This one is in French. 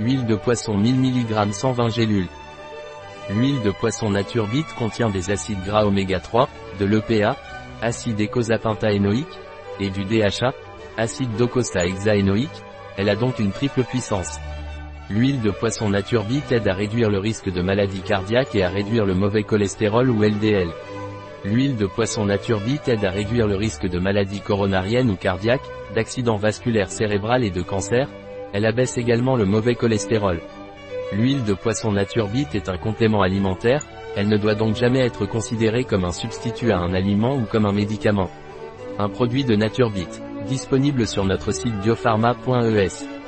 Huile de poisson 1000 mg 120 gélules. L'huile de poisson Nature Bit contient des acides gras oméga 3, de l'EPA, acide écosapentaénoïque, et du DHA, acide docosahexaénoïque, elle a donc une triple puissance. L'huile de poisson Nature Bit aide à réduire le risque de maladie cardiaque et à réduire le mauvais cholestérol ou LDL. L'huile de poisson Nature Bit aide à réduire le risque de maladie coronarienne ou cardiaque, d'accident vasculaire cérébral et de cancer. Elle abaisse également le mauvais cholestérol. L'huile de poisson Nature Bit est un complément alimentaire, elle ne doit donc jamais être considérée comme un substitut à un aliment ou comme un médicament. Un produit de Nature Bit, disponible sur notre site biopharma.es.